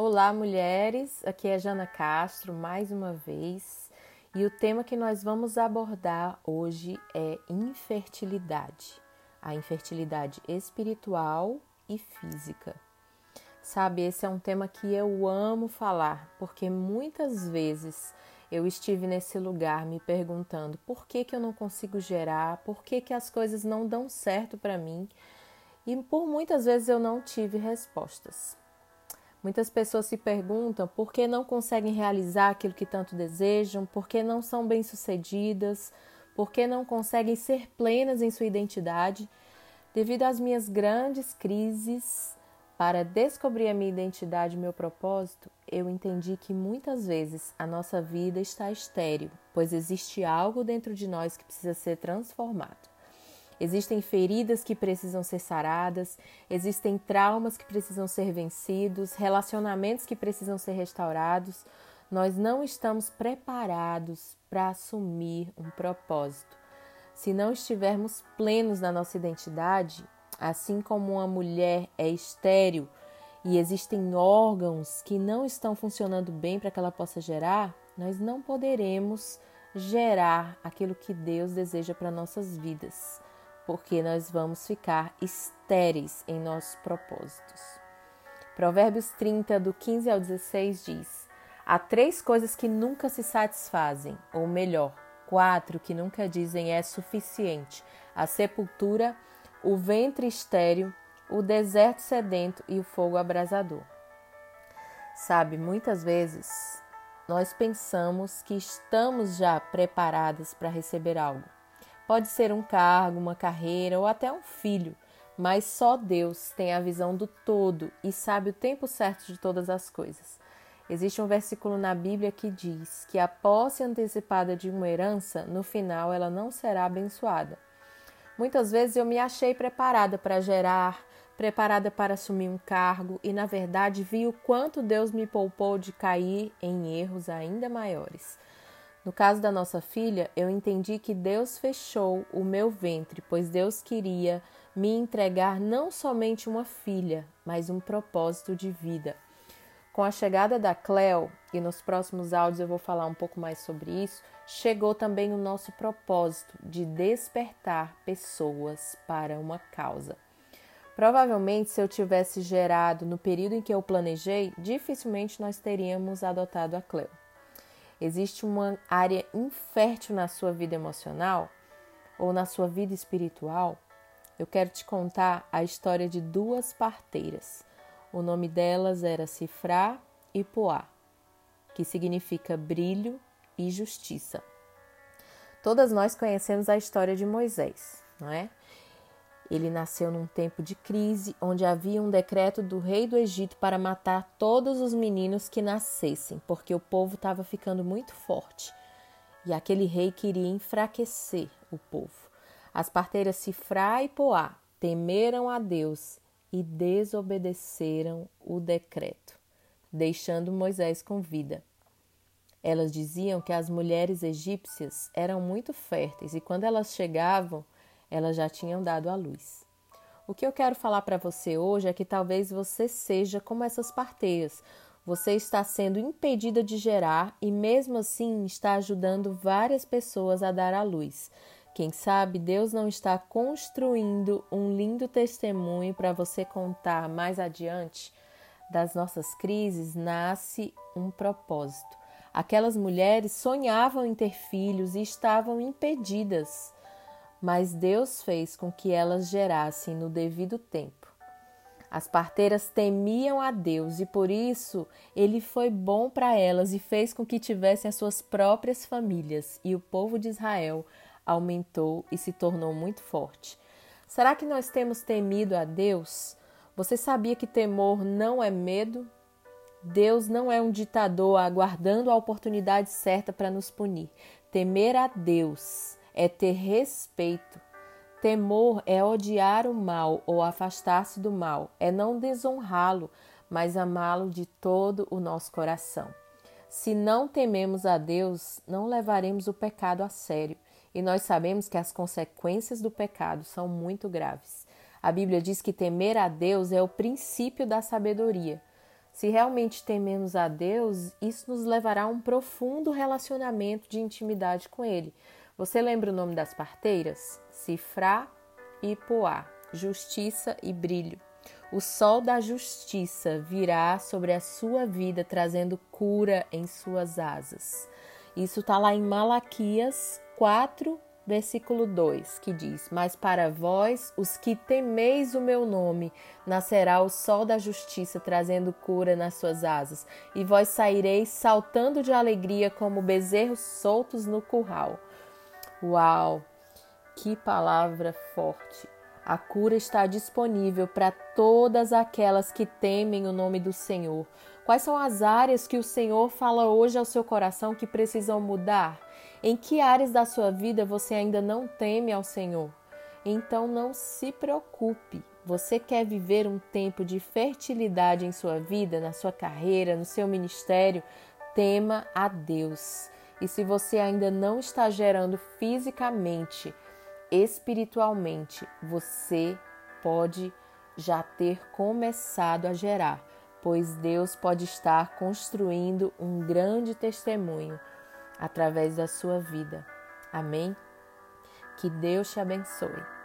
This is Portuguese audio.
Olá, mulheres. Aqui é Jana Castro mais uma vez. E o tema que nós vamos abordar hoje é infertilidade. A infertilidade espiritual e física. Sabe, esse é um tema que eu amo falar, porque muitas vezes eu estive nesse lugar me perguntando por que, que eu não consigo gerar, por que, que as coisas não dão certo para mim. E por muitas vezes eu não tive respostas. Muitas pessoas se perguntam por que não conseguem realizar aquilo que tanto desejam, por que não são bem-sucedidas, por que não conseguem ser plenas em sua identidade. Devido às minhas grandes crises para descobrir a minha identidade e meu propósito, eu entendi que muitas vezes a nossa vida está estéril, pois existe algo dentro de nós que precisa ser transformado. Existem feridas que precisam ser saradas, existem traumas que precisam ser vencidos, relacionamentos que precisam ser restaurados. Nós não estamos preparados para assumir um propósito. Se não estivermos plenos na nossa identidade, assim como uma mulher é estéril e existem órgãos que não estão funcionando bem para que ela possa gerar, nós não poderemos gerar aquilo que Deus deseja para nossas vidas porque nós vamos ficar estéreis em nossos propósitos. Provérbios 30, do 15 ao 16 diz: Há três coisas que nunca se satisfazem, ou melhor, quatro que nunca dizem é suficiente: a sepultura, o ventre estéril, o deserto sedento e o fogo abrasador. Sabe, muitas vezes nós pensamos que estamos já preparadas para receber algo. Pode ser um cargo, uma carreira ou até um filho, mas só Deus tem a visão do todo e sabe o tempo certo de todas as coisas. Existe um versículo na Bíblia que diz que a posse antecipada de uma herança, no final, ela não será abençoada. Muitas vezes eu me achei preparada para gerar, preparada para assumir um cargo e, na verdade, vi o quanto Deus me poupou de cair em erros ainda maiores. No caso da nossa filha, eu entendi que Deus fechou o meu ventre, pois Deus queria me entregar não somente uma filha, mas um propósito de vida. Com a chegada da Cleo, e nos próximos áudios eu vou falar um pouco mais sobre isso, chegou também o nosso propósito de despertar pessoas para uma causa. Provavelmente, se eu tivesse gerado no período em que eu planejei, dificilmente nós teríamos adotado a Cleo. Existe uma área infértil na sua vida emocional ou na sua vida espiritual? Eu quero te contar a história de duas parteiras. O nome delas era Cifrá e Poá, que significa brilho e justiça. Todas nós conhecemos a história de Moisés, não é? Ele nasceu num tempo de crise, onde havia um decreto do rei do Egito para matar todos os meninos que nascessem, porque o povo estava ficando muito forte. E aquele rei queria enfraquecer o povo. As parteiras Sifrá e Poá temeram a Deus e desobedeceram o decreto, deixando Moisés com vida. Elas diziam que as mulheres egípcias eram muito férteis e quando elas chegavam, elas já tinham dado à luz. O que eu quero falar para você hoje é que talvez você seja como essas parteiras. Você está sendo impedida de gerar e, mesmo assim, está ajudando várias pessoas a dar à luz. Quem sabe Deus não está construindo um lindo testemunho para você contar mais adiante? Das nossas crises nasce um propósito. Aquelas mulheres sonhavam em ter filhos e estavam impedidas mas Deus fez com que elas gerassem no devido tempo. As parteiras temiam a Deus e por isso ele foi bom para elas e fez com que tivessem as suas próprias famílias, e o povo de Israel aumentou e se tornou muito forte. Será que nós temos temido a Deus? Você sabia que temor não é medo? Deus não é um ditador aguardando a oportunidade certa para nos punir. Temer a Deus é ter respeito. Temor é odiar o mal ou afastar-se do mal, é não desonrá-lo, mas amá-lo de todo o nosso coração. Se não tememos a Deus, não levaremos o pecado a sério, e nós sabemos que as consequências do pecado são muito graves. A Bíblia diz que temer a Deus é o princípio da sabedoria. Se realmente tememos a Deus, isso nos levará a um profundo relacionamento de intimidade com Ele. Você lembra o nome das parteiras? Cifrá e Poá, justiça e brilho. O sol da justiça virá sobre a sua vida, trazendo cura em suas asas. Isso está lá em Malaquias 4, versículo 2, que diz: Mas para vós, os que temeis o meu nome, nascerá o sol da justiça, trazendo cura nas suas asas, e vós saireis saltando de alegria como bezerros soltos no curral. Uau! Que palavra forte! A cura está disponível para todas aquelas que temem o nome do Senhor. Quais são as áreas que o Senhor fala hoje ao seu coração que precisam mudar? Em que áreas da sua vida você ainda não teme ao Senhor? Então não se preocupe. Você quer viver um tempo de fertilidade em sua vida, na sua carreira, no seu ministério? Tema a Deus. E se você ainda não está gerando fisicamente, espiritualmente, você pode já ter começado a gerar, pois Deus pode estar construindo um grande testemunho através da sua vida. Amém? Que Deus te abençoe.